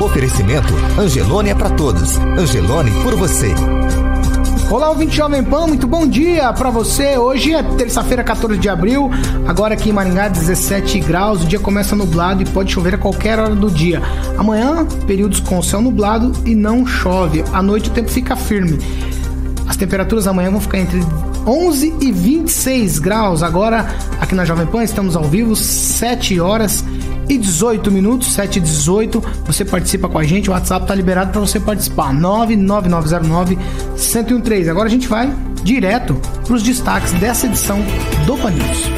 Oferecimento Angelone é para todos. Angelone por você. Olá, ouvinte Jovem Pan, muito bom dia para você. Hoje é terça-feira, 14 de abril. Agora aqui em Maringá, 17 graus. O dia começa nublado e pode chover a qualquer hora do dia. Amanhã, períodos com céu nublado e não chove. À noite o tempo fica firme. As temperaturas amanhã vão ficar entre 11 e 26 graus. Agora, aqui na Jovem Pan, estamos ao vivo, 7 horas e 18 minutos, 7 e 18. Você participa com a gente, o WhatsApp está liberado para você participar. 99909 1013. Agora a gente vai direto para os destaques dessa edição do Pan News.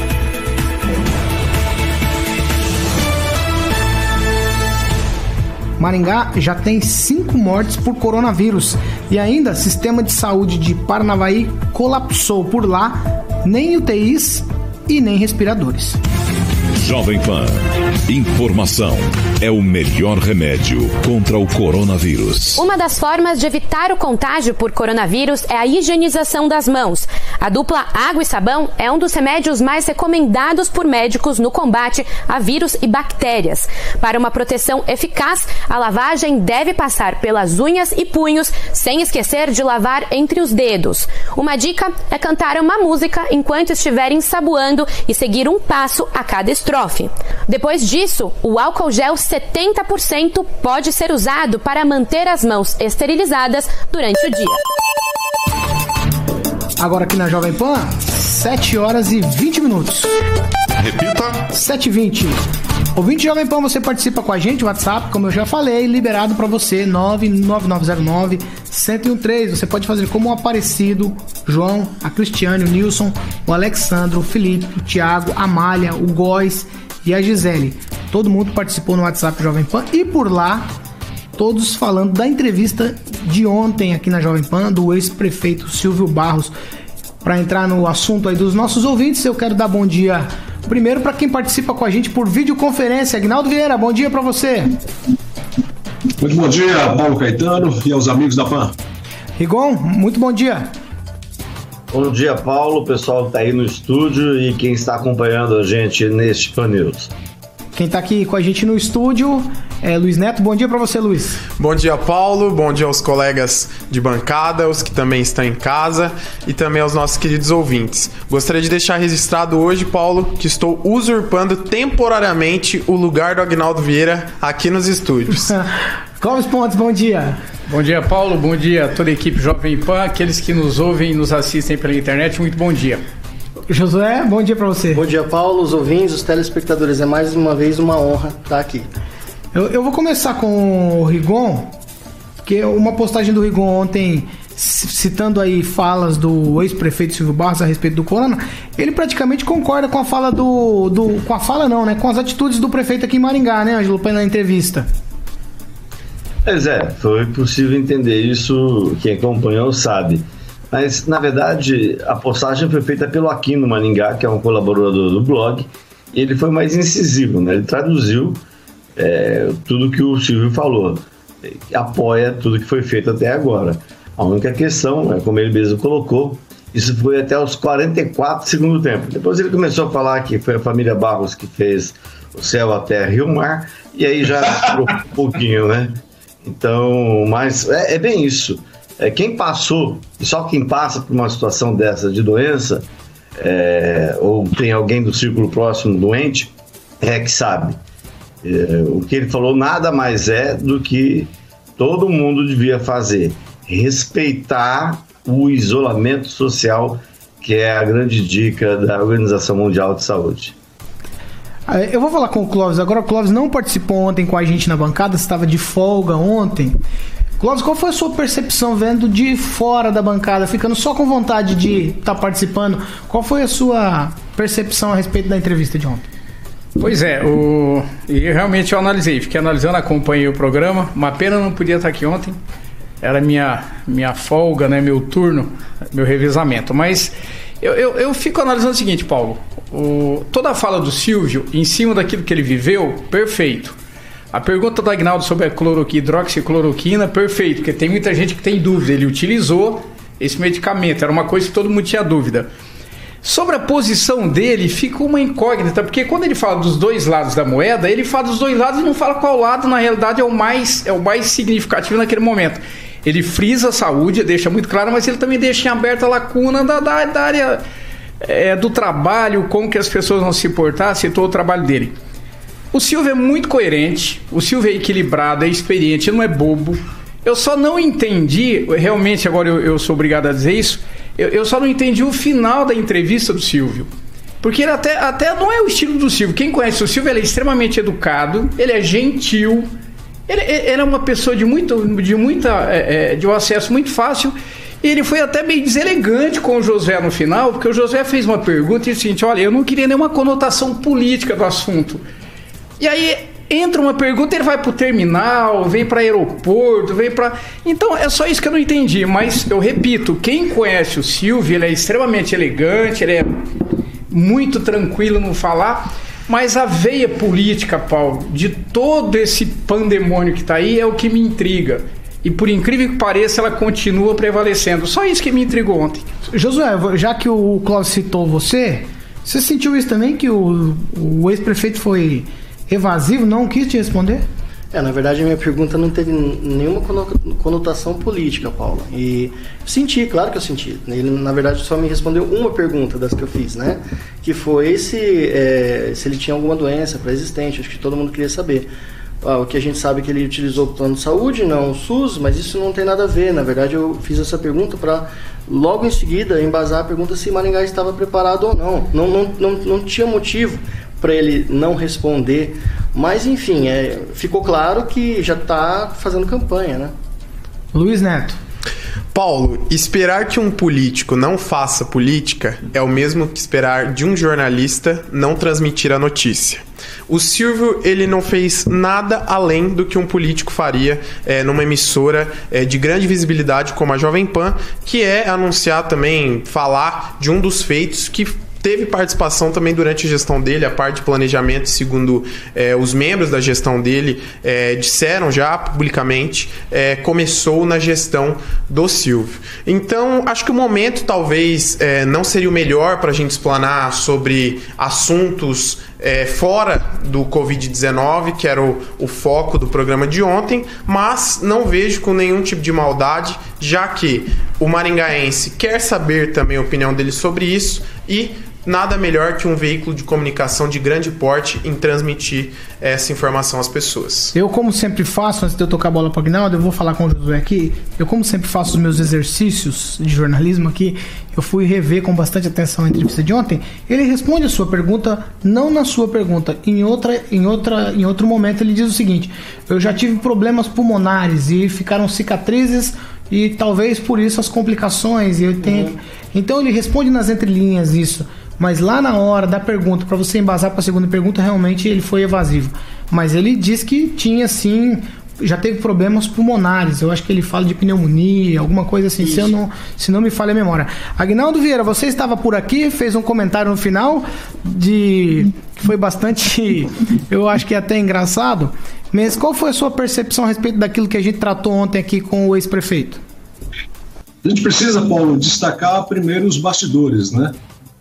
Maringá já tem cinco mortes por coronavírus. E ainda, sistema de saúde de Paranavaí colapsou por lá, nem UTIs e nem respiradores. Jovem Pan. Informação é o melhor remédio contra o coronavírus. Uma das formas de evitar o contágio por coronavírus é a higienização das mãos. A dupla água e sabão é um dos remédios mais recomendados por médicos no combate a vírus e bactérias. Para uma proteção eficaz, a lavagem deve passar pelas unhas e punhos, sem esquecer de lavar entre os dedos. Uma dica é cantar uma música enquanto estiver ensaboando e seguir um passo a cada estrofe estrofe. Depois disso, o álcool gel 70% pode ser usado para manter as mãos esterilizadas durante o dia. Agora aqui na Jovem Pan, 7 horas e 20 minutos. Repita. 7 e 20. Ouvinte Jovem Pan, você participa com a gente, WhatsApp, como eu já falei, liberado para você, 99909 1013. Você pode fazer como o Aparecido, João, a Cristiane, o Nilson, o Alexandro, o Felipe, o Thiago, a Malha, o Góis e a Gisele. Todo mundo participou no WhatsApp Jovem Pan e por lá, todos falando da entrevista de ontem aqui na Jovem Pan do ex-prefeito Silvio Barros. Para entrar no assunto aí dos nossos ouvintes, eu quero dar bom dia Primeiro, para quem participa com a gente por videoconferência, Agnaldo Vieira, bom dia para você. Muito bom dia, Paulo Caetano e aos amigos da PAN. Rigon, muito bom dia. Bom dia, Paulo, pessoal que está aí no estúdio e quem está acompanhando a gente neste Pan News. Quem está aqui com a gente no estúdio é Luiz Neto. Bom dia para você, Luiz. Bom dia, Paulo. Bom dia aos colegas de bancada, os que também estão em casa e também aos nossos queridos ouvintes. Gostaria de deixar registrado hoje, Paulo, que estou usurpando temporariamente o lugar do Agnaldo Vieira aqui nos estúdios. Clóvis Pontes, bom dia. Bom dia, Paulo. Bom dia a toda a equipe Jovem Pan, aqueles que nos ouvem e nos assistem pela internet. Muito bom dia. Josué, bom dia para você. Bom dia, Paulo, os ouvintes, os telespectadores. É mais uma vez uma honra estar aqui. Eu, eu vou começar com o Rigon, que uma postagem do Rigon ontem citando aí falas do ex-prefeito Silvio Barros a respeito do corona, ele praticamente concorda com a fala do, do com a fala não, né, com as atitudes do prefeito aqui em Maringá, né, Ângelo, na entrevista. Pois é, foi possível entender isso, quem acompanhou sabe. Mas, na verdade, a postagem foi feita pelo Aquino Maningá, que é um colaborador do blog, e ele foi mais incisivo, né? Ele traduziu é, tudo que o Silvio falou, apoia tudo que foi feito até agora. A única questão, é, como ele mesmo colocou, isso foi até os 44 segundo tempo. Depois ele começou a falar que foi a família Barros que fez o céu, a terra e o mar, e aí já um pouquinho, né? Então, mas é, é bem isso é, quem passou, e só quem passa por uma situação dessa de doença, é, ou tem alguém do círculo próximo doente, é que sabe. É, o que ele falou nada mais é do que todo mundo devia fazer: respeitar o isolamento social, que é a grande dica da Organização Mundial de Saúde. É, eu vou falar com o Clóvis agora. O Clóvis não participou ontem com a gente na bancada, estava de folga ontem. Clóvis, qual foi a sua percepção vendo de fora da bancada, ficando só com vontade de estar tá participando? Qual foi a sua percepção a respeito da entrevista de ontem? Pois é, o... e realmente eu analisei, fiquei analisando, acompanhei o programa, uma pena não podia estar aqui ontem, era minha, minha folga, né, meu turno, meu revezamento, mas eu, eu, eu fico analisando o seguinte, Paulo, o... toda a fala do Silvio, em cima daquilo que ele viveu, perfeito. A pergunta do Agnaldo sobre a cloroquina, hidroxicloroquina, perfeito, porque tem muita gente que tem dúvida, ele utilizou esse medicamento, era uma coisa que todo mundo tinha dúvida. Sobre a posição dele, fica uma incógnita, porque quando ele fala dos dois lados da moeda, ele fala dos dois lados e não fala qual lado, na realidade, é o mais, é o mais significativo naquele momento. Ele frisa a saúde, deixa muito claro, mas ele também deixa em aberta a lacuna da, da, da área é, do trabalho, como que as pessoas vão se portar, citou o trabalho dele. O Silvio é muito coerente, o Silvio é equilibrado, é experiente, não é bobo. Eu só não entendi, realmente agora eu, eu sou obrigado a dizer isso, eu, eu, só não entendi o final da entrevista do Silvio. Porque ele até, até não é o estilo do Silvio. Quem conhece o Silvio, ele é extremamente educado, ele é gentil, ele, ele é uma pessoa de muito, de muita, é, é, de um acesso muito fácil. E ele foi até meio deselegante com o José no final, porque o José fez uma pergunta e disse assim: olha, eu não queria nenhuma conotação política do assunto. E aí entra uma pergunta, ele vai para o terminal, vem para aeroporto, vem para. Então é só isso que eu não entendi. Mas eu repito, quem conhece o Silvio, ele é extremamente elegante, ele é muito tranquilo no falar. Mas a veia política, Paulo, de todo esse pandemônio que está aí é o que me intriga. E por incrível que pareça, ela continua prevalecendo. Só isso que me intrigou ontem. Josué, já que o Cláudio citou você, você sentiu isso também? Que o, o ex-prefeito foi evasivo, não quis te responder? É, na verdade a minha pergunta não teve nenhuma conotação política, Paula. E senti, claro que eu senti. Ele, na verdade, só me respondeu uma pergunta das que eu fiz, né? Que foi se, é, se ele tinha alguma doença pré-existente, acho que todo mundo queria saber. Ah, o que a gente sabe é que ele utilizou o plano de saúde, não o SUS, mas isso não tem nada a ver. Na verdade, eu fiz essa pergunta para logo em seguida embasar a pergunta se Maringá estava preparado ou não. Não, não, não, não tinha motivo para ele não responder. Mas enfim, é, ficou claro que já está fazendo campanha, né? Luiz Neto. Paulo, esperar que um político não faça política é o mesmo que esperar de um jornalista não transmitir a notícia. O Silvio ele não fez nada além do que um político faria é, numa emissora é, de grande visibilidade como a Jovem Pan, que é anunciar também, falar de um dos feitos que teve participação também durante a gestão dele, a parte de planejamento, segundo é, os membros da gestão dele é, disseram já publicamente, é, começou na gestão do Silvio. Então, acho que o momento talvez não seria o melhor para a gente explanar sobre assuntos fora do Covid-19, que era o, o foco do programa de ontem, mas não vejo com nenhum tipo de maldade, já que o maringaense quer saber também a opinião dele sobre isso e nada melhor que um veículo de comunicação de grande porte em transmitir essa informação às pessoas. Eu, como sempre faço, antes de eu tocar a bola para o Agnaldo, eu vou falar com o Josué aqui. Eu, como sempre faço os meus exercícios de jornalismo aqui, eu fui rever com bastante atenção a entrevista de ontem. Ele responde a sua pergunta, não na sua pergunta, em outra, em outra, em outro momento ele diz o seguinte: eu já tive problemas pulmonares e ficaram cicatrizes e talvez por isso as complicações. E eu tenho... Uhum. Então ele responde nas entrelinhas isso. Mas lá na hora da pergunta, para você embasar para a segunda pergunta, realmente ele foi evasivo. Mas ele diz que tinha sim, já teve problemas pulmonares. Eu acho que ele fala de pneumonia, alguma coisa assim, se, eu não, se não me falha a memória. Agnaldo Vieira, você estava por aqui, fez um comentário no final de que foi bastante, eu acho que até engraçado. Mas qual foi a sua percepção a respeito daquilo que a gente tratou ontem aqui com o ex-prefeito? A gente precisa, Paulo, destacar primeiro os bastidores, né?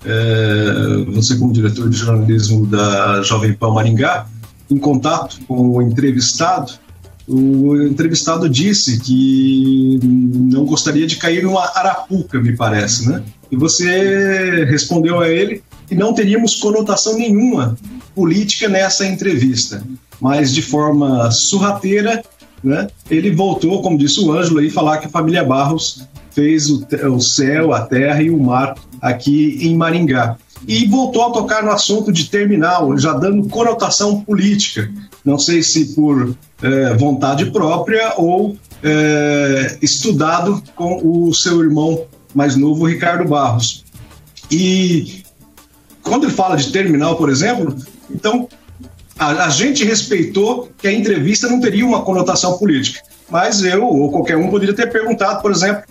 É, você como diretor de jornalismo da Jovem Pan Maringá, em contato com o entrevistado, o entrevistado disse que não gostaria de cair numa arapuca, me parece, né? E você respondeu a ele que não teríamos conotação nenhuma política nessa entrevista, mas de forma surrateira, né? Ele voltou, como disse o Ângelo, aí falar que a família Barros fez o, o céu, a terra e o mar aqui em Maringá. E voltou a tocar no assunto de terminal, já dando conotação política. Não sei se por é, vontade própria ou é, estudado com o seu irmão mais novo, Ricardo Barros. E quando ele fala de terminal, por exemplo, então a, a gente respeitou que a entrevista não teria uma conotação política. Mas eu ou qualquer um poderia ter perguntado, por exemplo,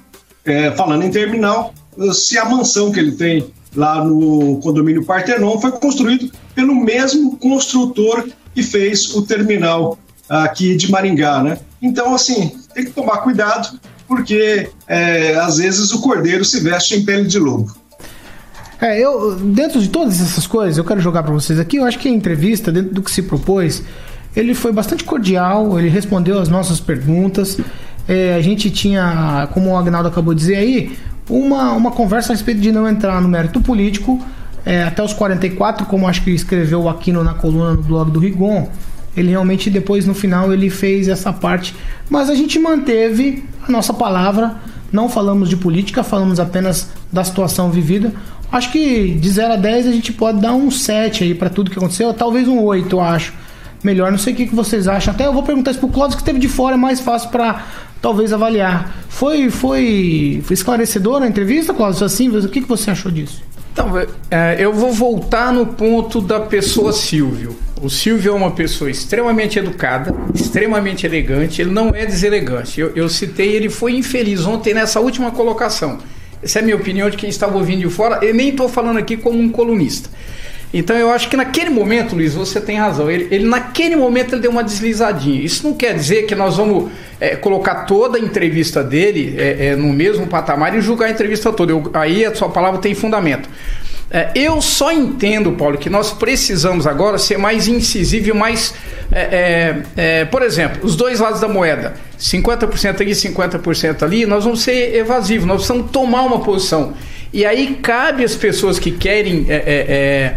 é, falando em terminal, se a mansão que ele tem lá no condomínio Partenon foi construído pelo mesmo construtor que fez o terminal aqui de Maringá, né? Então, assim, tem que tomar cuidado, porque é, às vezes o cordeiro se veste em pele de lobo. É, eu, dentro de todas essas coisas, eu quero jogar para vocês aqui, eu acho que a entrevista, dentro do que se propôs, ele foi bastante cordial, ele respondeu as nossas perguntas. É, a gente tinha, como o Agnaldo acabou de dizer aí, uma, uma conversa a respeito de não entrar no mérito político, é, até os 44, como acho que escreveu aqui no, na coluna no blog do Rigon. Ele realmente depois no final ele fez essa parte, mas a gente manteve a nossa palavra, não falamos de política, falamos apenas da situação vivida. Acho que de 0 a 10 a gente pode dar um 7 aí para tudo que aconteceu, talvez um 8, eu acho. Melhor, não sei o que, vocês acham. Até eu vou perguntar isso pro Cláudio que esteve de fora, é mais fácil para talvez avaliar. Foi, foi, foi a entrevista, Cláudio? Assim, o que, que você achou disso? Então, é, eu vou voltar no ponto da pessoa Silvio. O Silvio é uma pessoa extremamente educada, extremamente elegante, ele não é deselegante. Eu, eu citei, ele foi infeliz ontem nessa última colocação. Essa é a minha opinião de quem estava ouvindo de fora. Eu nem estou falando aqui como um colunista. Então eu acho que naquele momento, Luiz, você tem razão. Ele, ele naquele momento ele deu uma deslizadinha. Isso não quer dizer que nós vamos é, colocar toda a entrevista dele é, é, no mesmo patamar e julgar a entrevista toda. Eu, aí a sua palavra tem fundamento. É, eu só entendo, Paulo, que nós precisamos agora ser mais incisivo e mais. É, é, por exemplo, os dois lados da moeda, 50% aqui, 50% ali, nós vamos ser evasivos, nós precisamos tomar uma posição. E aí cabe às pessoas que querem é,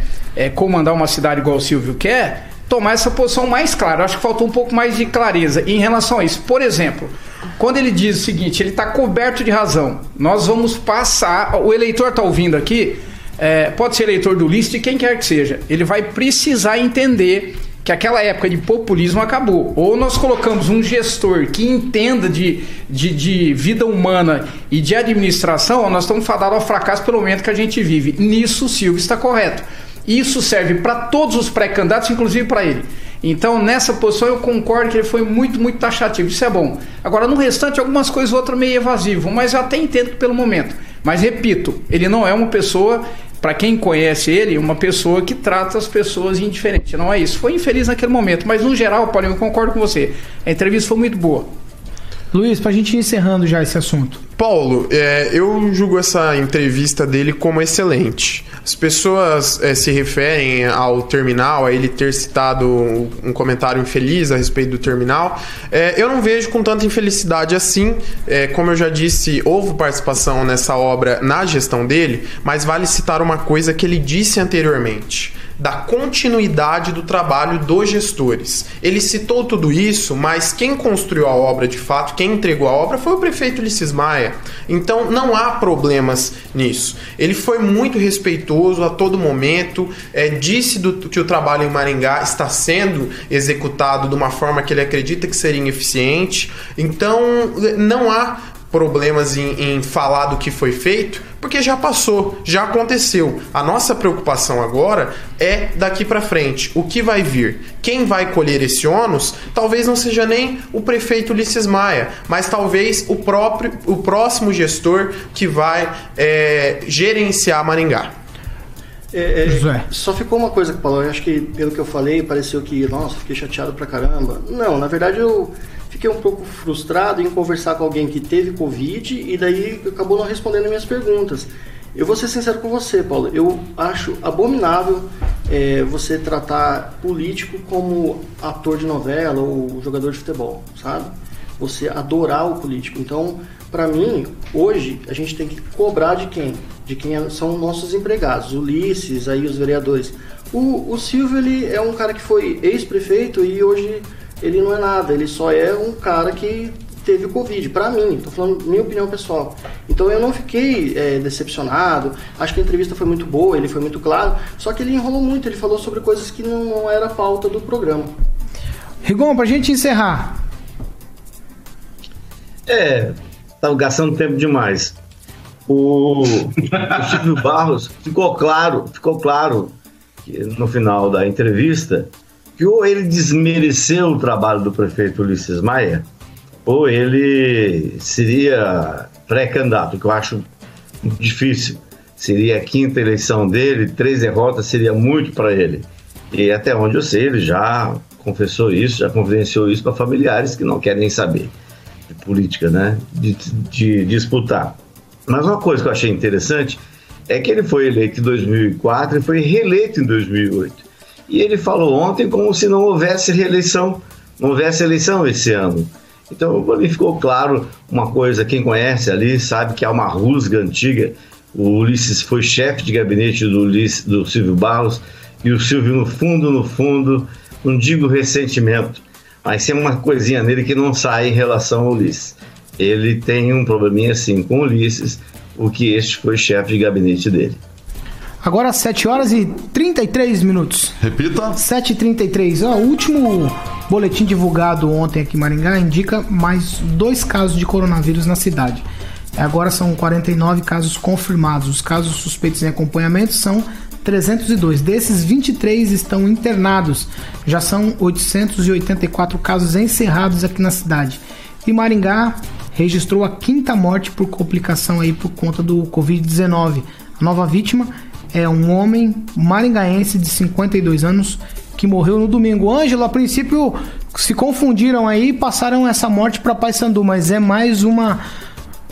comandar uma cidade igual o Silvio quer, tomar essa posição mais clara. Acho que faltou um pouco mais de clareza em relação a isso. Por exemplo, quando ele diz o seguinte, ele está coberto de razão. Nós vamos passar. O eleitor está ouvindo aqui, é, pode ser eleitor do list, quem quer que seja. Ele vai precisar entender que aquela época de populismo acabou. Ou nós colocamos um gestor que entenda de, de, de, vida humana e de administração, ou nós estamos fadados ao fracasso pelo momento que a gente vive. Nisso o Silvio está correto. Isso serve para todos os pré-candidatos, inclusive para ele. Então, nessa posição, eu concordo que ele foi muito, muito taxativo. Isso é bom. Agora, no restante, algumas coisas outras meio evasivo, mas eu até entendo que pelo momento. Mas, repito, ele não é uma pessoa, para quem conhece ele, uma pessoa que trata as pessoas indiferente. Não é isso. Foi infeliz naquele momento, mas no geral, Paulinho, eu concordo com você. A entrevista foi muito boa. Luiz, para a gente ir encerrando já esse assunto. Paulo, é, eu julgo essa entrevista dele como excelente. As pessoas é, se referem ao terminal, a ele ter citado um comentário infeliz a respeito do terminal. É, eu não vejo com tanta infelicidade assim. É, como eu já disse, houve participação nessa obra na gestão dele, mas vale citar uma coisa que ele disse anteriormente da continuidade do trabalho dos gestores. Ele citou tudo isso, mas quem construiu a obra de fato, quem entregou a obra foi o prefeito Ulisses Maia. Então não há problemas nisso. Ele foi muito respeitoso a todo momento, é, disse do, que o trabalho em Maringá está sendo executado de uma forma que ele acredita que seria eficiente. Então não há problemas em, em, falar do que foi feito, porque já passou, já aconteceu. A nossa preocupação agora é daqui para frente, o que vai vir. Quem vai colher esse ônus talvez não seja nem o prefeito Ulisses Maia, mas talvez o próprio, o próximo gestor que vai é, gerenciar Maringá. É, é, só ficou uma coisa que falou, eu acho que pelo que eu falei, pareceu que, nossa, fiquei chateado pra caramba. Não, na verdade eu fiquei um pouco frustrado em conversar com alguém que teve Covid e daí acabou não respondendo minhas perguntas. Eu vou ser sincero com você, Paulo. Eu acho abominável é, você tratar político como ator de novela ou jogador de futebol, sabe? Você adorar o político. Então, para mim, hoje a gente tem que cobrar de quem? De quem são nossos empregados, Ulisses, aí os vereadores. O, o Silvio ele é um cara que foi ex-prefeito e hoje ele não é nada, ele só é um cara que teve Covid, para mim, tô falando minha opinião pessoal. Então eu não fiquei é, decepcionado, acho que a entrevista foi muito boa, ele foi muito claro, só que ele enrolou muito, ele falou sobre coisas que não, não era pauta do programa. Rigon, pra gente encerrar. É, tá gastando tempo demais. O, o Silvio Barros ficou claro, ficou claro que no final da entrevista que ou ele desmereceu o trabalho do prefeito Ulisses Maia, ou ele seria pré-candidato, que eu acho difícil. Seria a quinta eleição dele, três derrotas seria muito para ele. E até onde eu sei, ele já confessou isso, já confidenciou isso para familiares que não querem saber de política, né? De, de, de disputar. Mas uma coisa que eu achei interessante é que ele foi eleito em 2004 e foi reeleito em 2008. E ele falou ontem como se não houvesse reeleição, não houvesse eleição esse ano. Então, para mim ficou claro uma coisa: quem conhece ali sabe que há uma rusga antiga. O Ulisses foi chefe de gabinete do, Ulisses, do Silvio Barros, e o Silvio, no fundo, no fundo, não digo ressentimento, mas tem uma coisinha nele que não sai em relação ao Ulisses. Ele tem um probleminha assim com o Ulisses, o que este foi chefe de gabinete dele. Agora 7 horas e 33 minutos. Repita. 7h33. Ó, o último boletim divulgado ontem aqui em Maringá indica mais dois casos de coronavírus na cidade. Agora são 49 casos confirmados. Os casos suspeitos em acompanhamento são 302. Desses, 23 estão internados. Já são 884 casos encerrados aqui na cidade. E Maringá registrou a quinta morte por complicação aí por conta do Covid-19. A nova vítima é um homem maringaense de 52 anos que morreu no domingo. Ângelo, a princípio se confundiram aí e passaram essa morte para Paysandu, mas é mais uma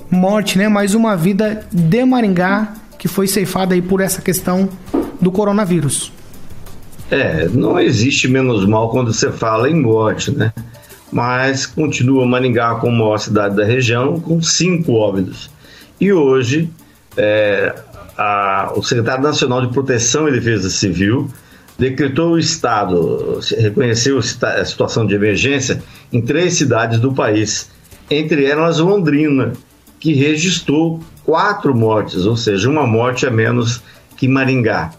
morte, né? Mais uma vida de Maringá que foi ceifada aí por essa questão do coronavírus. É, não existe menos mal quando você fala em morte, né? Mas continua Maringá como maior cidade da região, com cinco óbitos. E hoje, é, a, o secretário nacional de Proteção e Defesa Civil decretou o estado, reconheceu a situação de emergência em três cidades do país, entre elas Londrina, que registrou quatro mortes, ou seja, uma morte a menos que Maringá.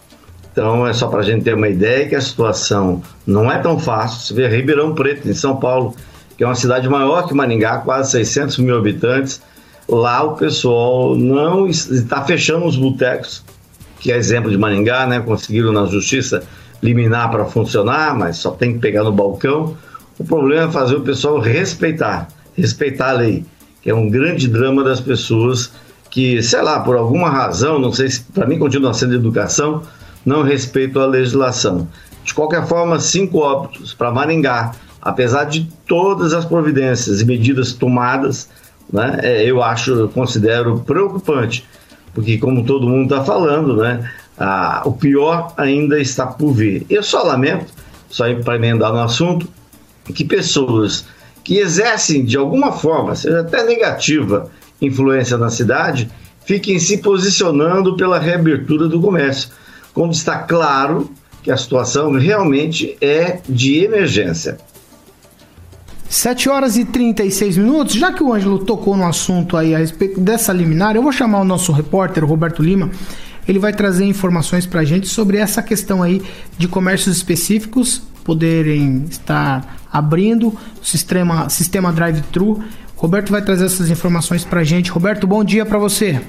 Então é só para a gente ter uma ideia que a situação não é tão fácil. Você vê Ribeirão Preto, em São Paulo, que é uma cidade maior que Maringá, quase 600 mil habitantes, lá o pessoal não está fechando os botecos, que é exemplo de Maringá, né? Conseguiram na justiça liminar para funcionar, mas só tem que pegar no balcão. O problema é fazer o pessoal respeitar, respeitar a lei, que é um grande drama das pessoas que, sei lá, por alguma razão, não sei se para mim continua sendo educação, não respeitam a legislação. De qualquer forma, cinco óbitos para Maringá, apesar de todas as providências e medidas tomadas, né, é, eu acho, eu considero preocupante, porque como todo mundo está falando, né, a, o pior ainda está por vir. Eu só lamento, só para emendar no assunto, que pessoas que exercem de alguma forma, seja até negativa, influência na cidade, fiquem se posicionando pela reabertura do comércio, quando está claro que a situação realmente é de emergência. 7 horas e 36 minutos. Já que o Ângelo tocou no assunto aí a respeito dessa liminar, eu vou chamar o nosso repórter, Roberto Lima. Ele vai trazer informações para a gente sobre essa questão aí de comércios específicos poderem estar abrindo o sistema, sistema drive-thru. Roberto vai trazer essas informações para a gente. Roberto, bom dia para você.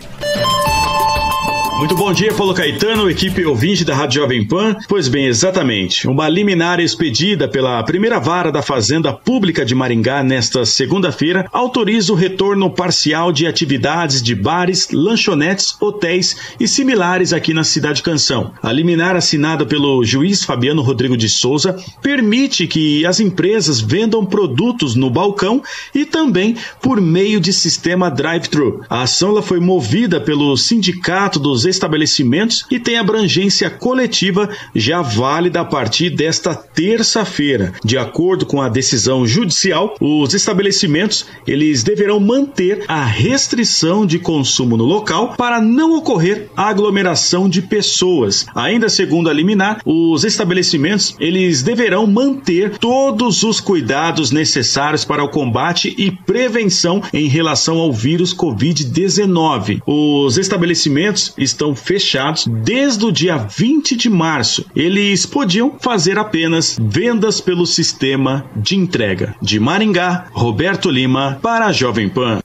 Muito bom dia, Paulo Caetano, equipe ouvinte da Rádio Jovem Pan. Pois bem, exatamente. Uma liminar expedida pela primeira vara da Fazenda Pública de Maringá nesta segunda-feira autoriza o retorno parcial de atividades de bares, lanchonetes, hotéis e similares aqui na Cidade Canção. A liminar assinada pelo juiz Fabiano Rodrigo de Souza permite que as empresas vendam produtos no balcão e também por meio de sistema drive-thru. A ação foi movida pelo Sindicato dos estabelecimentos e tem abrangência coletiva já válida a partir desta terça-feira. De acordo com a decisão judicial, os estabelecimentos eles deverão manter a restrição de consumo no local para não ocorrer aglomeração de pessoas. Ainda segundo a liminar, os estabelecimentos eles deverão manter todos os cuidados necessários para o combate e prevenção em relação ao vírus COVID-19. Os estabelecimentos estão fechados desde o dia 20 de março. Eles podiam fazer apenas vendas pelo sistema de entrega. De Maringá, Roberto Lima para a Jovem Pan.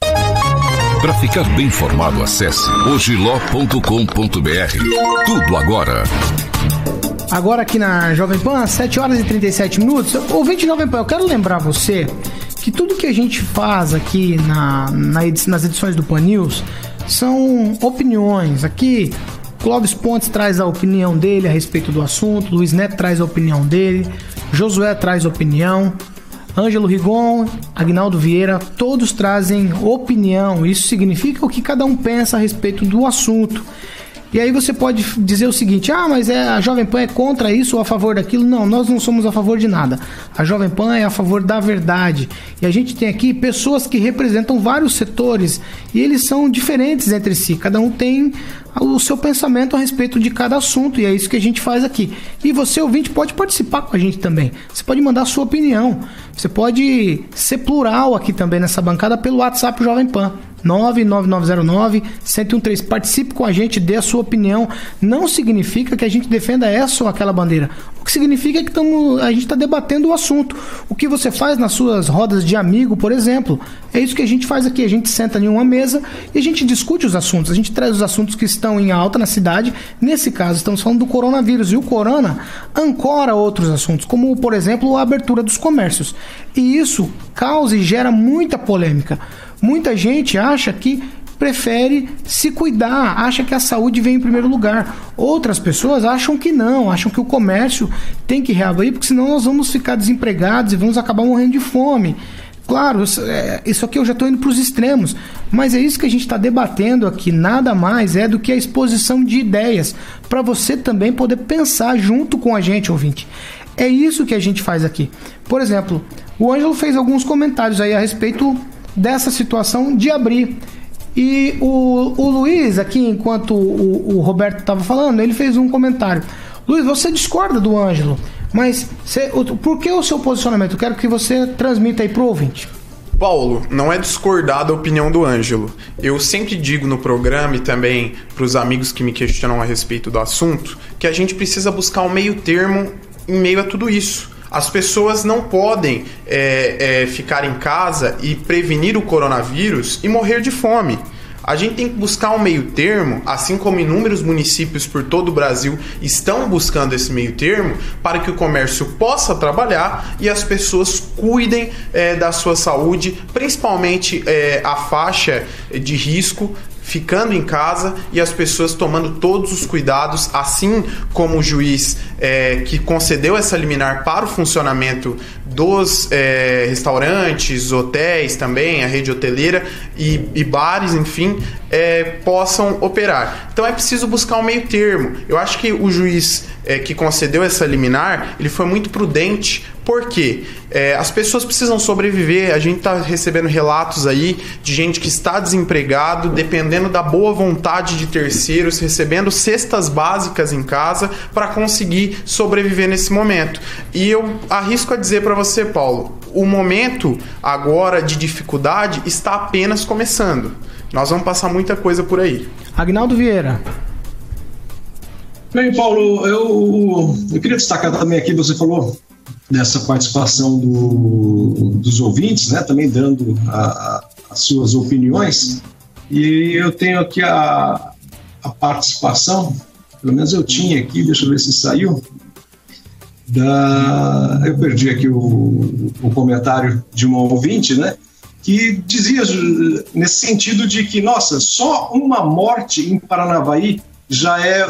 Para ficar bem informado, acesse ogiló.com.br. Tudo agora. agora aqui na Jovem Pan, 7 horas e 37 minutos. Ouvinte Jovem Pan, eu quero lembrar você que tudo que a gente faz aqui na, na nas edições do Pan News são opiniões. Aqui, Clóvis Pontes traz a opinião dele a respeito do assunto, Luiz Neto traz a opinião dele, Josué traz opinião, Ângelo Rigon, Agnaldo Vieira, todos trazem opinião. Isso significa o que cada um pensa a respeito do assunto. E aí você pode dizer o seguinte: ah, mas é, a Jovem Pan é contra isso ou a favor daquilo? Não, nós não somos a favor de nada. A Jovem Pan é a favor da verdade. E a gente tem aqui pessoas que representam vários setores e eles são diferentes entre si. Cada um tem o seu pensamento a respeito de cada assunto e é isso que a gente faz aqui. E você, ouvinte, pode participar com a gente também. Você pode mandar a sua opinião. Você pode ser plural aqui também nessa bancada pelo WhatsApp Jovem Pan. 99909-1013. Participe com a gente, dê a sua opinião. Não significa que a gente defenda essa ou aquela bandeira. O que significa é que tamo, a gente está debatendo o assunto. O que você faz nas suas rodas de amigo, por exemplo, é isso que a gente faz aqui. A gente senta em uma mesa e a gente discute os assuntos. A gente traz os assuntos que estão em alta na cidade. Nesse caso, estamos falando do coronavírus. E o corona ancora outros assuntos, como, por exemplo, a abertura dos comércios. E isso causa e gera muita polêmica. Muita gente acha que prefere se cuidar, acha que a saúde vem em primeiro lugar. Outras pessoas acham que não, acham que o comércio tem que reabrir, porque senão nós vamos ficar desempregados e vamos acabar morrendo de fome. Claro, é, isso aqui eu já estou indo para os extremos, mas é isso que a gente está debatendo aqui. Nada mais é do que a exposição de ideias para você também poder pensar junto com a gente, ouvinte. É isso que a gente faz aqui. Por exemplo, o Ângelo fez alguns comentários aí a respeito dessa situação de abrir. E o, o Luiz, aqui, enquanto o, o Roberto estava falando, ele fez um comentário. Luiz, você discorda do Ângelo, mas você, por que o seu posicionamento? Eu quero que você transmita aí pro ouvinte. Paulo, não é discordar da opinião do Ângelo. Eu sempre digo no programa e também para os amigos que me questionam a respeito do assunto que a gente precisa buscar um meio termo em meio a tudo isso. As pessoas não podem é, é, ficar em casa e prevenir o coronavírus e morrer de fome. A gente tem que buscar um meio termo, assim como inúmeros municípios por todo o Brasil estão buscando esse meio termo, para que o comércio possa trabalhar e as pessoas cuidem é, da sua saúde, principalmente é, a faixa de risco ficando em casa e as pessoas tomando todos os cuidados, assim como o juiz é, que concedeu essa liminar para o funcionamento dos é, restaurantes, hotéis também, a rede hoteleira e, e bares, enfim, é, possam operar. Então é preciso buscar um meio termo. Eu acho que o juiz é, que concedeu essa liminar, ele foi muito prudente, porque é, as pessoas precisam sobreviver. A gente está recebendo relatos aí de gente que está desempregado, dependendo da boa vontade de terceiros, recebendo cestas básicas em casa para conseguir sobreviver nesse momento. E eu arrisco a dizer para você, Paulo, o momento agora de dificuldade está apenas começando. Nós vamos passar muita coisa por aí. Agnaldo Vieira. Bem, Paulo, eu, eu queria destacar também aqui, você falou dessa participação do, dos ouvintes, né, também dando a, a, as suas opiniões. E eu tenho aqui a, a participação, pelo menos eu tinha aqui, deixa eu ver se saiu, da, eu perdi aqui o, o comentário de um ouvinte, né? Que dizia nesse sentido de que, nossa, só uma morte em Paranavaí já é,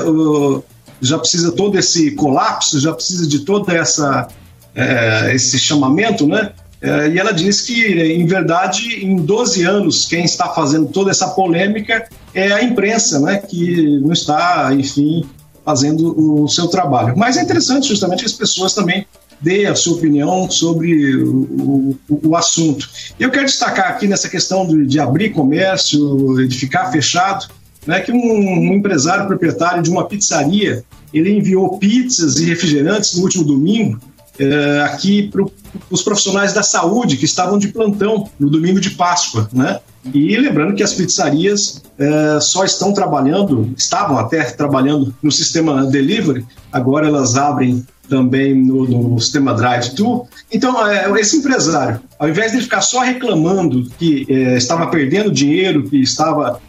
já precisa todo esse colapso, já precisa de toda essa é, esse chamamento, né? É, e ela diz que, em verdade, em 12 anos, quem está fazendo toda essa polêmica é a imprensa, né? Que não está, enfim, fazendo o seu trabalho. Mas é interessante justamente que as pessoas também dê a sua opinião sobre o, o, o assunto. Eu quero destacar aqui nessa questão de, de abrir comércio, de ficar fechado, né, que um, um, empresário proprietário de uma pizzaria ele enviou pizzas e refrigerantes no último domingo é, aqui para os profissionais da saúde que estavam de plantão no domingo de Páscoa, né? E lembrando que as pizzarias é, só estão trabalhando, estavam até trabalhando no sistema delivery, agora elas abrem também no, no sistema drive-thru. Então, é, esse empresário, ao invés de ficar só reclamando que é, estava perdendo dinheiro, que estava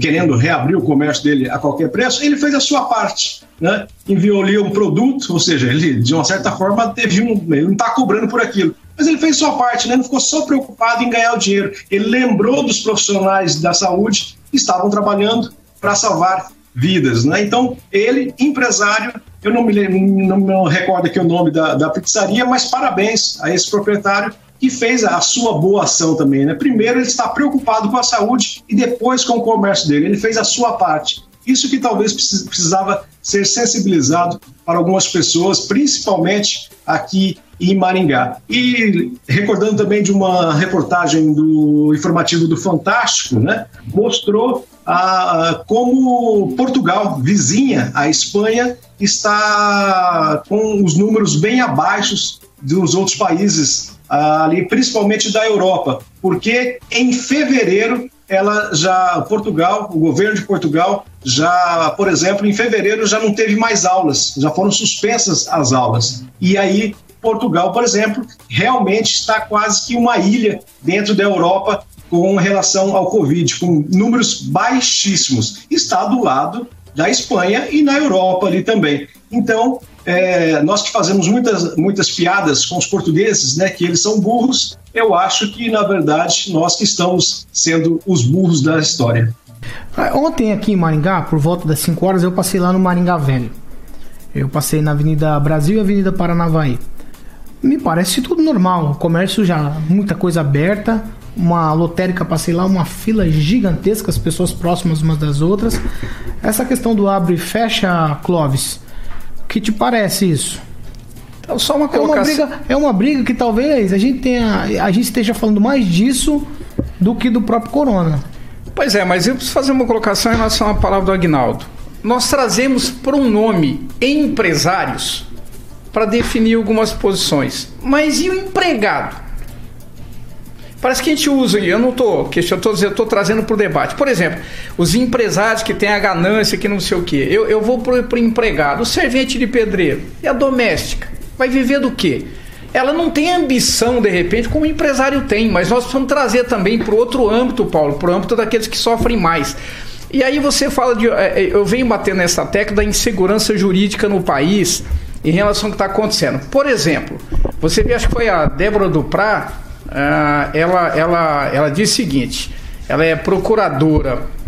querendo reabrir o comércio dele a qualquer preço, ele fez a sua parte. Né? Enviou ali um produto, ou seja, ele de uma certa forma teve um, ele não está cobrando por aquilo. Mas ele fez sua parte, né? não ficou só preocupado em ganhar o dinheiro. Ele lembrou dos profissionais da saúde que estavam trabalhando para salvar vidas. Né? Então, ele, empresário, eu não me, não me recordo aqui o nome da, da pizzaria, mas parabéns a esse proprietário que fez a sua boa ação também. Né? Primeiro, ele está preocupado com a saúde e depois com o comércio dele. Ele fez a sua parte. Isso que talvez precisava ser sensibilizado para algumas pessoas, principalmente aqui em Maringá. E recordando também de uma reportagem do informativo do Fantástico, né, mostrou como Portugal, vizinha à Espanha, está com os números bem abaixo dos outros países ali, principalmente da Europa, porque em fevereiro ela já Portugal, o governo de Portugal já, por exemplo, em fevereiro já não teve mais aulas, já foram suspensas as aulas. E aí Portugal, por exemplo, realmente está quase que uma ilha dentro da Europa com relação ao Covid, com números baixíssimos. Está do lado da Espanha e na Europa ali também. Então, é, nós que fazemos muitas, muitas piadas com os portugueses, né, que eles são burros, eu acho que, na verdade, nós que estamos sendo os burros da história. Ah, ontem aqui em Maringá, por volta das 5 horas, eu passei lá no Maringá Velho. Eu passei na Avenida Brasil e Avenida Paranavaí. Me parece tudo normal, o comércio já, muita coisa aberta, uma lotérica, passei lá, uma fila gigantesca, as pessoas próximas umas das outras. Essa questão do abre e fecha, Clóvis, que te parece isso? Então, só uma colocação. É uma, briga, é uma briga que talvez a gente tenha, a gente esteja falando mais disso do que do próprio corona. Pois é, mas eu preciso fazer uma colocação em relação à palavra do Agnaldo. Nós trazemos para um nome empresários para definir algumas posições. Mas e o empregado? Parece que a gente usa, e eu não estou questionando, eu estou trazendo para o debate. Por exemplo, os empresários que têm a ganância, que não sei o quê. Eu, eu vou para o empregado, o servente de pedreiro e a doméstica. Vai viver do quê? Ela não tem ambição, de repente, como o empresário tem, mas nós precisamos trazer também para outro âmbito, Paulo, para o âmbito daqueles que sofrem mais. E aí você fala de. É, é, eu venho batendo nessa tecla da insegurança jurídica no país em relação ao que está acontecendo. Por exemplo, você vê, acho que foi a Débora Duprá, uh, ela, ela, ela diz o seguinte: ela é procuradora.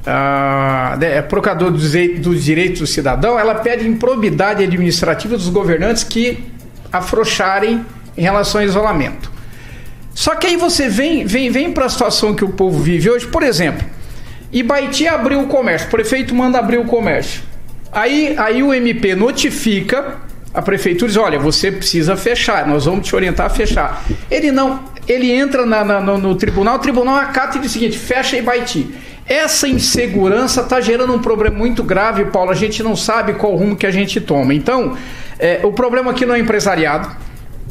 Uh, é procuradora dos, dos direitos do cidadão, ela pede improbidade administrativa dos governantes que afrouxarem em relação ao isolamento. Só que aí você vem, vem, vem para a situação que o povo vive hoje, por exemplo, Ibaiti abriu o comércio, o prefeito manda abrir o comércio. Aí, aí o MP notifica a prefeitura diz: olha, você precisa fechar, nós vamos te orientar a fechar. Ele não, ele entra na, na, no, no, tribunal, o tribunal acata e diz o seguinte: fecha e Ibaiti. Essa insegurança está gerando um problema muito grave, Paulo. A gente não sabe qual rumo que a gente toma. Então, é, o problema aqui não é empresariado,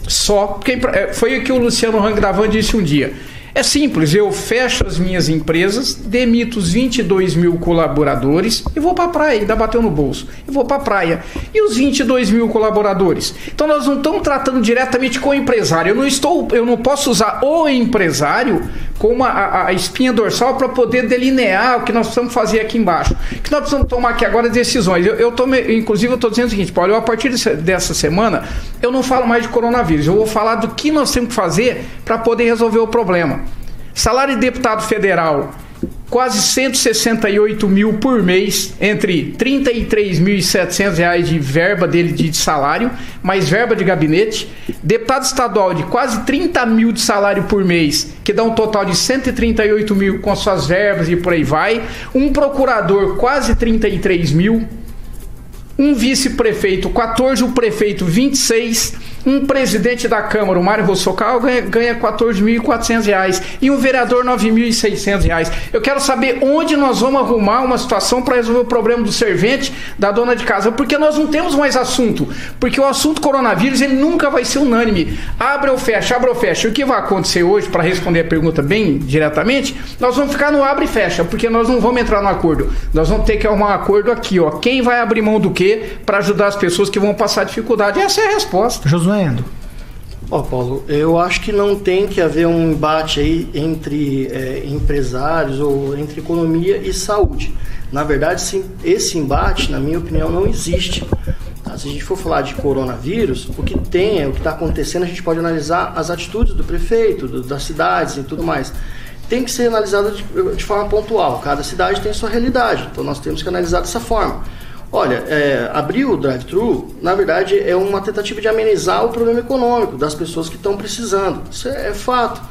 só, porque é, foi o que o Luciano Rangravan disse um dia. É simples, eu fecho as minhas empresas, demito os 22 mil colaboradores e vou para a praia, ainda bateu no bolso. E vou para a praia. E os 22 mil colaboradores? Então nós não estamos tratando diretamente com o empresário. Eu não estou, eu não posso usar o empresário como a, a espinha dorsal para poder delinear o que nós precisamos fazer aqui embaixo. O que nós precisamos tomar aqui agora decisões. Eu, eu inclusive, eu estou dizendo o seguinte, Paulo, eu, a partir dessa semana, eu não falo mais de coronavírus, eu vou falar do que nós temos que fazer para poder resolver o problema. Salário de deputado federal quase 168 mil por mês, entre 33.700 reais de verba dele de salário, mais verba de gabinete. Deputado estadual de quase 30 mil de salário por mês, que dá um total de 138 mil com suas verbas e por aí vai. Um procurador, quase 33 mil. Um vice-prefeito, 14, o prefeito, 26 um presidente da Câmara, o Mário Rossocal, ganha, ganha 14.400 reais e um vereador 9.600 reais. Eu quero saber onde nós vamos arrumar uma situação para resolver o problema do servente, da dona de casa, porque nós não temos mais assunto. Porque o assunto coronavírus ele nunca vai ser unânime. Abre ou fecha, abre ou fecha. O que vai acontecer hoje, para responder a pergunta bem diretamente, nós vamos ficar no abre e fecha, porque nós não vamos entrar no acordo. Nós vamos ter que arrumar um acordo aqui, ó. Quem vai abrir mão do quê para ajudar as pessoas que vão passar dificuldade? Essa é a resposta. Josué Endo. Ó, oh, Paulo, eu acho que não tem que haver um embate aí entre é, empresários ou entre economia e saúde. Na verdade, sim, esse embate, na minha opinião, não existe. Tá? Se a gente for falar de coronavírus, o que tem, é o que está acontecendo, a gente pode analisar as atitudes do prefeito, do, das cidades e tudo mais. Tem que ser analisado de, de forma pontual. Cada cidade tem sua realidade, então nós temos que analisar dessa forma. Olha, é, abrir o drive-thru, na verdade, é uma tentativa de amenizar o problema econômico das pessoas que estão precisando. Isso é, é fato.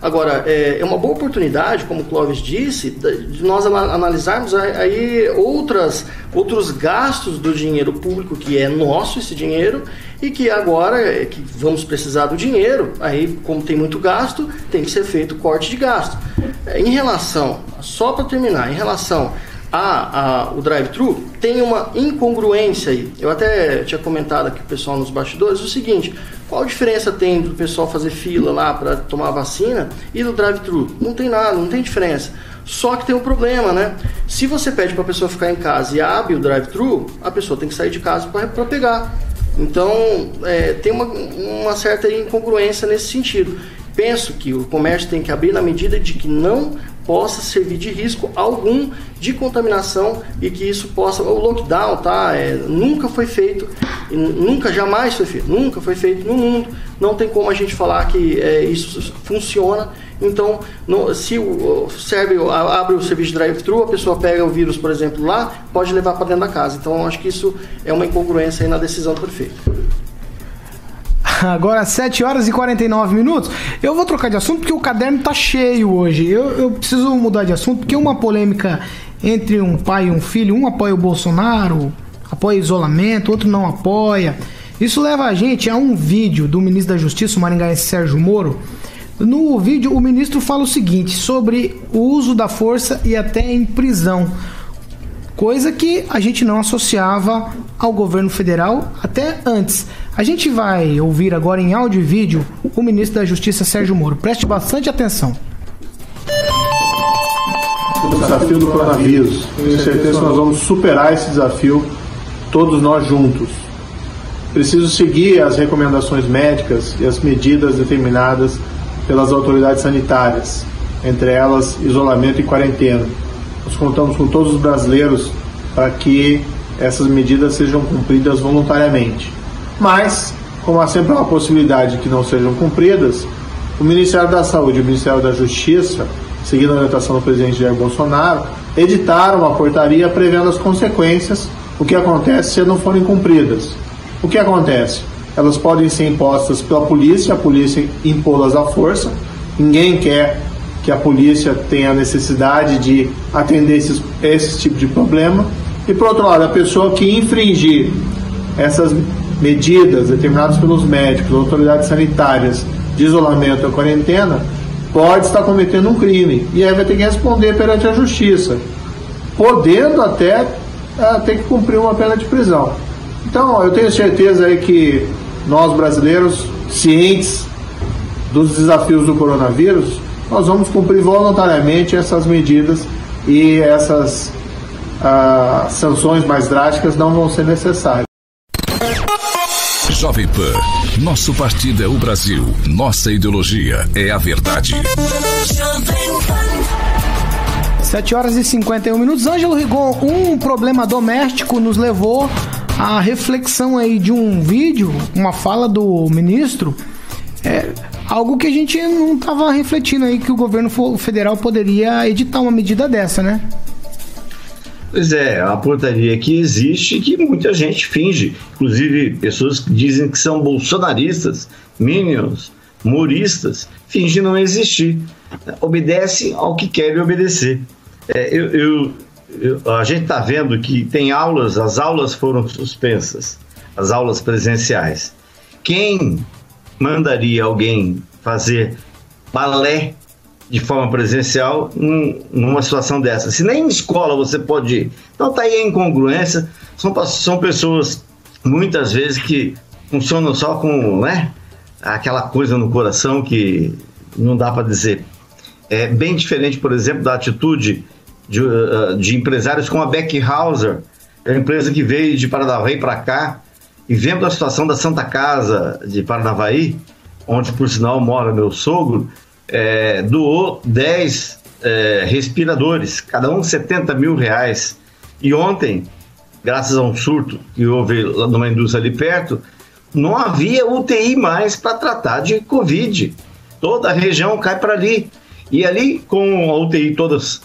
Agora, é, é, uma boa oportunidade, como o Clóvis disse, de nós analisarmos aí outras, outros gastos do dinheiro público, que é nosso esse dinheiro, e que agora é, que vamos precisar do dinheiro, aí como tem muito gasto, tem que ser feito corte de gasto. É, em relação, só para terminar, em relação a, a, o drive-thru tem uma incongruência aí. Eu até tinha comentado aqui o pessoal nos bastidores o seguinte: qual a diferença tem do pessoal fazer fila lá para tomar vacina e do drive-thru? Não tem nada, não tem diferença. Só que tem um problema, né? Se você pede para a pessoa ficar em casa e abre o drive-thru, a pessoa tem que sair de casa para pegar. Então, é, tem uma, uma certa incongruência nesse sentido. Penso que o comércio tem que abrir na medida de que não possa servir de risco algum de contaminação e que isso possa. O lockdown, tá? É, nunca foi feito, nunca, jamais foi feito, nunca foi feito no mundo. Não tem como a gente falar que é, isso funciona. Então, se o, serve, abre o serviço de drive-thru, a pessoa pega o vírus, por exemplo, lá, pode levar para dentro da casa. Então, acho que isso é uma incongruência na decisão do prefeito. Agora 7 horas e 49 minutos. Eu vou trocar de assunto porque o caderno tá cheio hoje. Eu, eu preciso mudar de assunto porque uma polêmica entre um pai e um filho, um apoia o Bolsonaro, apoia isolamento, outro não apoia. Isso leva a gente a um vídeo do ministro da Justiça, o maringaense Sérgio Moro. No vídeo, o ministro fala o seguinte sobre o uso da força e até em prisão coisa que a gente não associava ao governo federal até antes. A gente vai ouvir agora em áudio e vídeo o ministro da Justiça Sérgio Moro. Preste bastante atenção. O desafio do coronavírus. Tenho certeza que nós vamos superar esse desafio todos nós juntos. Preciso seguir as recomendações médicas e as medidas determinadas pelas autoridades sanitárias, entre elas isolamento e quarentena nós contamos com todos os brasileiros para que essas medidas sejam cumpridas voluntariamente. Mas, como há sempre uma possibilidade de que não sejam cumpridas, o Ministério da Saúde e o Ministério da Justiça, seguindo a orientação do presidente Jair Bolsonaro, editaram uma portaria prevendo as consequências, o que acontece se não forem cumpridas. O que acontece? Elas podem ser impostas pela polícia, a polícia impô-las à força. Ninguém quer que a polícia tenha a necessidade de atender esses, esse tipo de problema. E, por outro lado, a pessoa que infringir essas medidas determinadas pelos médicos, autoridades sanitárias, de isolamento ou quarentena, pode estar cometendo um crime. E aí vai ter que responder perante a justiça, podendo até uh, ter que cumprir uma pena de prisão. Então, eu tenho certeza aí que nós brasileiros, cientes dos desafios do coronavírus, nós vamos cumprir voluntariamente essas medidas e essas ah, sanções mais drásticas não vão ser necessárias. Jovem Pan, nosso partido é o Brasil, nossa ideologia é a verdade. 7 horas e 51 minutos. Ângelo Rigon, um problema doméstico nos levou à reflexão aí de um vídeo, uma fala do ministro. É, Algo que a gente não estava refletindo aí que o governo federal poderia editar uma medida dessa, né? Pois é, a portaria que existe que muita gente finge, inclusive pessoas que dizem que são bolsonaristas, minions, moristas, fingem não existir. Obedecem ao que querem obedecer. É, eu, eu, eu, a gente está vendo que tem aulas, as aulas foram suspensas, as aulas presenciais. Quem mandaria alguém fazer balé de forma presencial num, numa situação dessa? Se nem em escola você pode ir. Então tá aí a incongruência. São, são pessoas, muitas vezes, que funcionam só com né, aquela coisa no coração que não dá para dizer. É bem diferente, por exemplo, da atitude de, uh, de empresários como a Beck Hauser, é uma empresa que veio de Paranavaí para cá, e vendo a situação da Santa Casa de Paranavaí, onde por sinal mora meu sogro, é, doou 10 é, respiradores, cada um 70 mil reais. E ontem, graças a um surto que houve numa indústria ali perto, não havia UTI mais para tratar de Covid. Toda a região cai para ali. E ali, com a UTI todas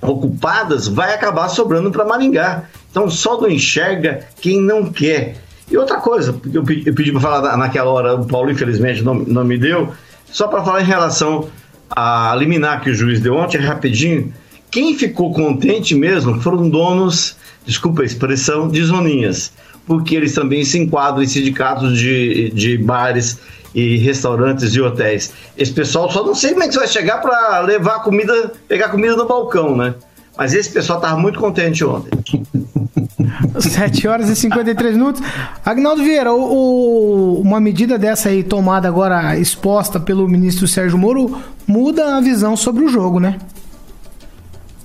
ocupadas, vai acabar sobrando para Maringá. Então só não enxerga quem não quer. E outra coisa, eu pedi, pedi para falar naquela hora, o Paulo infelizmente não, não me deu, só para falar em relação a liminar que o juiz deu ontem, rapidinho. Quem ficou contente mesmo foram donos, desculpa a expressão, de zoninhas, porque eles também se enquadram em sindicatos de, de bares e restaurantes e hotéis. Esse pessoal só não sei como é que vai chegar para levar comida, pegar comida no balcão, né? Mas esse pessoal estava muito contente ontem. 7 horas e 53 minutos. Agnaldo Vieira, o, o, uma medida dessa aí tomada agora, exposta pelo ministro Sérgio Moro, muda a visão sobre o jogo, né?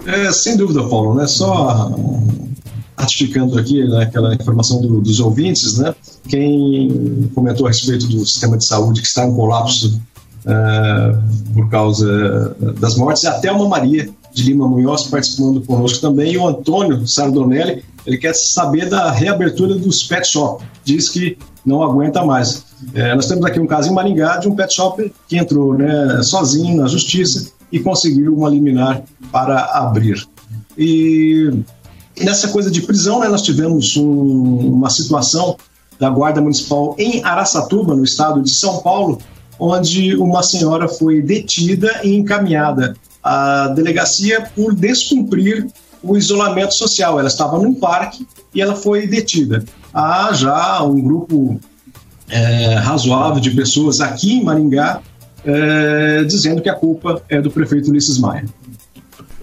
É, sem dúvida, Paulo, né? Só ratificando aqui né, aquela informação do, dos ouvintes, né? Quem comentou a respeito do sistema de saúde que está em colapso uh, por causa das mortes, é até uma Maria de Lima Munhoz participando conosco também, e o Antônio Sardonelli, ele quer saber da reabertura dos pet shop, diz que não aguenta mais. É, nós temos aqui um caso em Maringá de um pet shop que entrou né, sozinho na justiça e conseguiu uma liminar para abrir. E nessa coisa de prisão, né, nós tivemos um, uma situação da Guarda Municipal em Araçatuba, no estado de São Paulo, onde uma senhora foi detida e encaminhada à delegacia por descumprir o isolamento social. Ela estava num parque e ela foi detida. Há já um grupo é, razoável de pessoas aqui em Maringá é, dizendo que a culpa é do prefeito Ulisses Maia.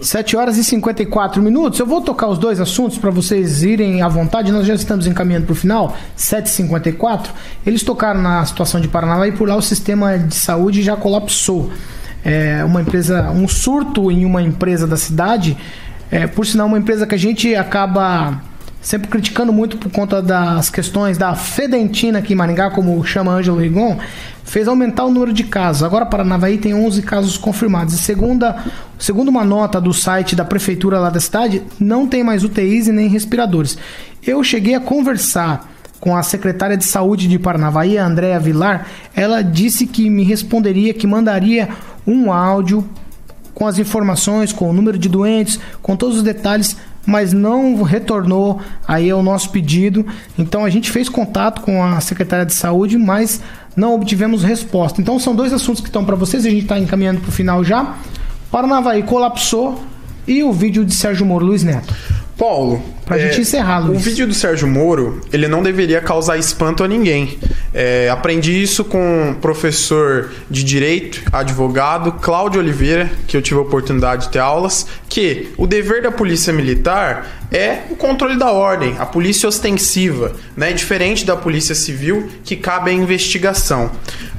7 horas e 54 minutos. Eu vou tocar os dois assuntos para vocês irem à vontade. Nós já estamos encaminhando para o final, 7h54. Eles tocaram na situação de Paraná e por lá o sistema de saúde já colapsou. É uma empresa, um surto em uma empresa da cidade, é, por sinal, uma empresa que a gente acaba sempre criticando muito por conta das questões da fedentina aqui em Maringá, como chama Ângelo Rigon, fez aumentar o número de casos. Agora Paranavaí tem 11 casos confirmados. E segunda, segundo uma nota do site da prefeitura lá da cidade, não tem mais UTIs e nem respiradores. Eu cheguei a conversar com a secretária de saúde de Paranavaí, Andréa Vilar, ela disse que me responderia, que mandaria um áudio com as informações, com o número de doentes, com todos os detalhes mas não retornou aí ao nosso pedido. Então a gente fez contato com a secretária de saúde, mas não obtivemos resposta. Então são dois assuntos que estão para vocês, a gente está encaminhando para o final já. Paranavaí colapsou e o vídeo de Sérgio Moro Luiz Neto. Paulo, pra é, gente encerrar, Luiz. O vídeo do Sérgio Moro, ele não deveria causar espanto a ninguém. É, aprendi isso com o professor de direito, advogado Cláudio Oliveira, que eu tive a oportunidade de ter aulas, que o dever da polícia militar é o controle da ordem, a polícia ostensiva, né? Diferente da polícia civil, que cabe a investigação.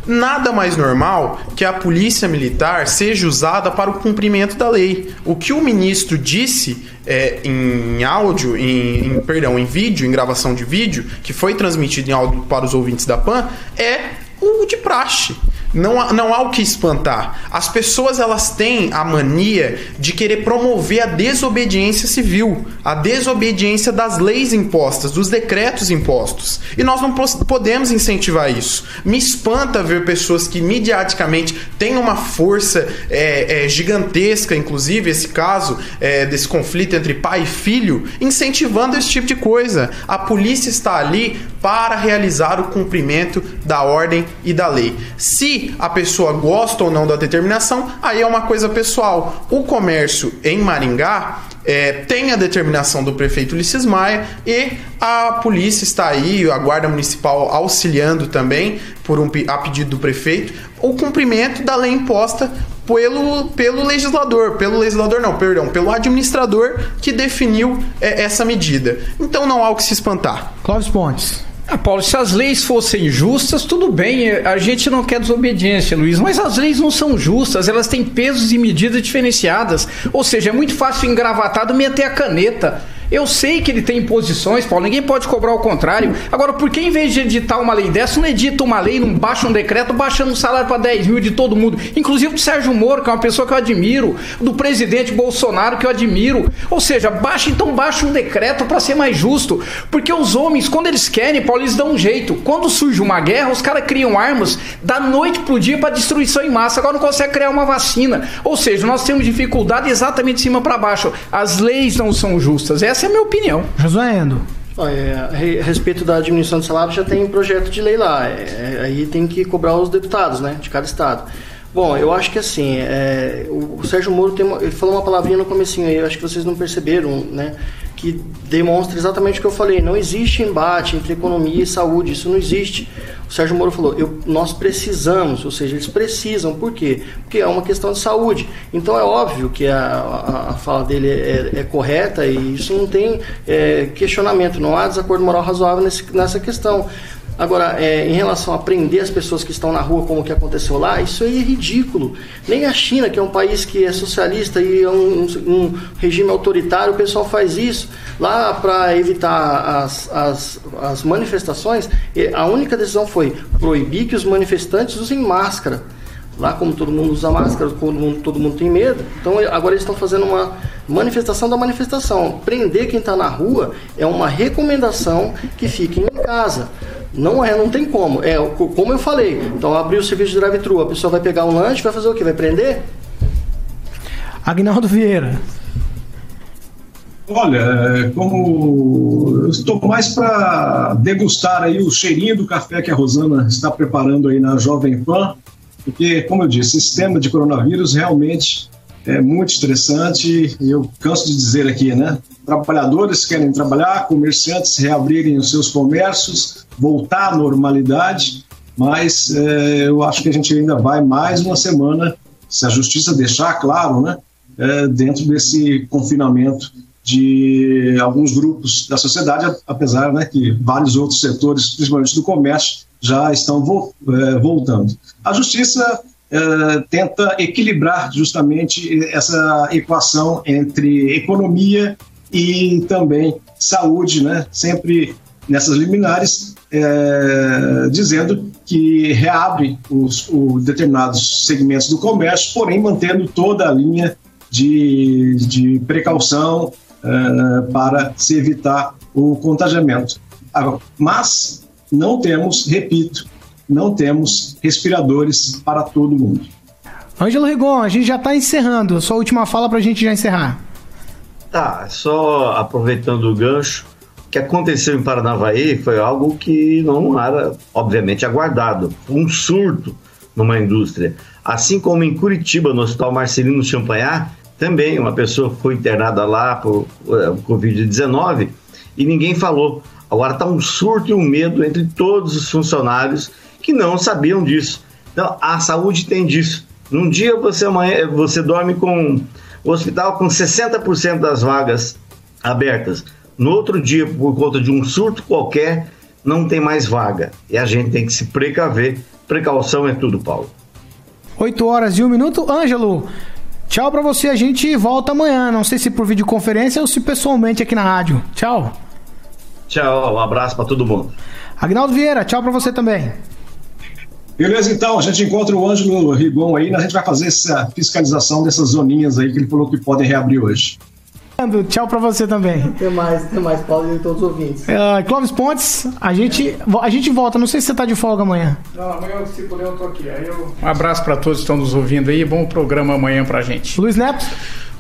Nada mais normal que a polícia militar seja usada para o cumprimento da lei. O que o ministro disse é, em áudio, em, em, perdão, em vídeo, em gravação de vídeo, que foi transmitido em áudio para os ouvintes da PAN, é o de praxe. Não há, não há o que espantar. As pessoas elas têm a mania de querer promover a desobediência civil, a desobediência das leis impostas, dos decretos impostos. E nós não podemos incentivar isso. Me espanta ver pessoas que mediaticamente têm uma força é, é, gigantesca, inclusive esse caso é, desse conflito entre pai e filho, incentivando esse tipo de coisa. A polícia está ali para realizar o cumprimento da ordem e da lei. Se a pessoa gosta ou não da determinação, aí é uma coisa pessoal. O comércio em Maringá é, tem a determinação do prefeito Ulisses Maia e a polícia está aí, a guarda municipal auxiliando também, por um, a pedido do prefeito, o cumprimento da lei imposta pelo, pelo legislador, pelo legislador não, perdão, pelo administrador que definiu é, essa medida. Então não há o que se espantar. Clóvis Pontes. Ah, Paulo, se as leis fossem justas, tudo bem, a gente não quer desobediência, Luiz, mas as leis não são justas, elas têm pesos e medidas diferenciadas. Ou seja, é muito fácil engravatado meter a caneta. Eu sei que ele tem posições, Paulo, ninguém pode cobrar o contrário. Agora, por que em vez de editar uma lei dessa, não edita uma lei, não baixa um decreto baixando o salário para 10 mil de todo mundo? Inclusive do Sérgio Moro, que é uma pessoa que eu admiro, do presidente Bolsonaro, que eu admiro. Ou seja, baixa então baixa um decreto para ser mais justo. Porque os homens, quando eles querem, Paulo, eles dão um jeito. Quando surge uma guerra, os caras criam armas da noite pro dia para destruição em massa. Agora não consegue criar uma vacina. Ou seja, nós temos dificuldade exatamente de cima para baixo. As leis não são justas. Essa é a minha opinião. Josué Endo. É, a respeito da diminuição de salário, já tem projeto de lei lá. É, aí tem que cobrar os deputados, né, de cada estado. Bom, eu acho que assim, é, o, o, Sérgio Moro tem uma, ele falou uma palavrinha no comecinho aí, eu acho que vocês não perceberam, né? Que demonstra exatamente o que eu falei. Não existe embate entre economia e saúde, isso não existe. O Sérgio Moro falou, eu, nós precisamos, ou seja, eles precisam, por quê? Porque é uma questão de saúde. Então é óbvio que a, a, a fala dele é, é, correta e isso não tem é, questionamento, não há desacordo moral razoável nesse, nessa questão. Agora, é, em relação a prender as pessoas que estão na rua, como que aconteceu lá, isso aí é ridículo. Nem a China, que é um país que é socialista e é um, um regime autoritário, o pessoal faz isso. Lá, para evitar as, as, as manifestações, a única decisão foi proibir que os manifestantes usem máscara. Lá, como todo mundo usa máscara, todo mundo, todo mundo tem medo, então agora eles estão fazendo uma manifestação da manifestação. Prender quem está na rua é uma recomendação que fiquem em casa. Não é, não tem como. É, como eu falei. Então, abrir o serviço de drive-thru, a pessoa vai pegar um lanche, vai fazer o quê? Vai prender? Agnaldo Vieira. Olha, é, como eu estou mais para degustar aí o cheirinho do café que a Rosana está preparando aí na Jovem Pan, porque, como eu disse, esse tema de coronavírus realmente é muito estressante e eu canso de dizer aqui, né? Trabalhadores querem trabalhar, comerciantes reabrirem os seus comércios, voltar à normalidade, mas é, eu acho que a gente ainda vai mais uma semana, se a justiça deixar, claro, né? É, dentro desse confinamento de alguns grupos da sociedade, apesar né, que vários outros setores, principalmente do comércio, já estão vo é, voltando. A justiça tenta equilibrar justamente essa equação entre economia e também saúde, né? sempre nessas liminares, é, dizendo que reabre os, os, determinados segmentos do comércio, porém mantendo toda a linha de, de precaução é, para se evitar o contagiamento. Mas não temos, repito, não temos respiradores para todo mundo. Ângelo Rigon, a gente já está encerrando. Sua última fala para a gente já encerrar. Tá, só aproveitando o gancho, o que aconteceu em Paranavaí foi algo que não era, obviamente, aguardado. Um surto numa indústria. Assim como em Curitiba, no Hospital Marcelino Champagnat, também uma pessoa foi internada lá por uh, Covid-19 e ninguém falou. Agora está um surto e um medo entre todos os funcionários que não sabiam disso. Então, a saúde tem disso. Num dia você, amanhã, você dorme com o hospital com 60% das vagas abertas. No outro dia, por conta de um surto qualquer, não tem mais vaga. E a gente tem que se precaver. Precaução é tudo, Paulo. 8 horas e 1 minuto. Ângelo, tchau para você. A gente volta amanhã. Não sei se por videoconferência ou se pessoalmente aqui na rádio. Tchau. Tchau, um abraço para todo mundo. Agnaldo Vieira, tchau para você também. Beleza, então, a gente encontra o Ângelo Rigon aí, a gente vai fazer essa fiscalização dessas zoninhas aí que ele falou que podem reabrir hoje. Tchau pra você também. Até mais, até mais, Paulo e todos os ouvintes. Uh, Clóvis Pontes, a gente, a gente volta. Não sei se você tá de folga amanhã. Não, amanhã, se puder, eu tô aqui. Aí eu... Um abraço para todos que estão nos ouvindo aí. Bom programa amanhã pra gente. Luiz Neto.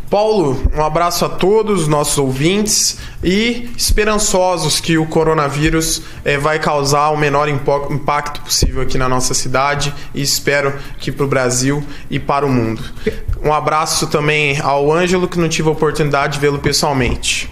Paulo, um abraço a todos nossos ouvintes e esperançosos que o coronavírus eh, vai causar o menor impacto possível aqui na nossa cidade e espero que para o Brasil e para o mundo. Um abraço também ao Ângelo, que não tive a oportunidade de vê-lo pessoalmente.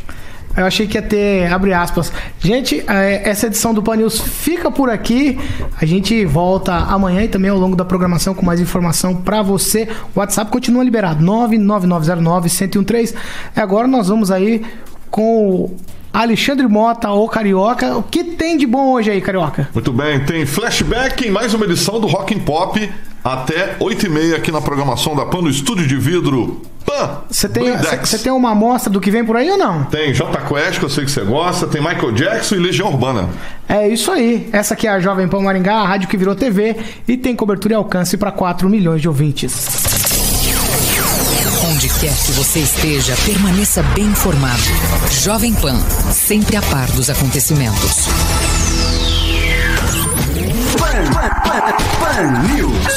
Eu achei que ia ter, abre aspas. Gente, é, essa edição do Pan News fica por aqui. A gente volta amanhã e também ao longo da programação com mais informação para você. O WhatsApp continua liberado, 99909-1013. Agora nós vamos aí com o Alexandre Mota, ou Carioca. O que tem de bom hoje aí, Carioca? Muito bem, tem flashback em mais uma edição do Rock and Pop até 8h30 aqui na programação da PAN no Estúdio de Vidro Pan. Você tem, você tem uma amostra do que vem por aí ou não? Tem J Quest, que eu sei que você gosta, tem Michael Jackson e Legião Urbana. É isso aí. Essa aqui é a Jovem Pan Maringá, a rádio que virou TV e tem cobertura e alcance para 4 milhões de ouvintes. Onde quer que você esteja, permaneça bem informado. Jovem Pan, sempre a par dos acontecimentos. Pan, Pan, Pan, Pan News.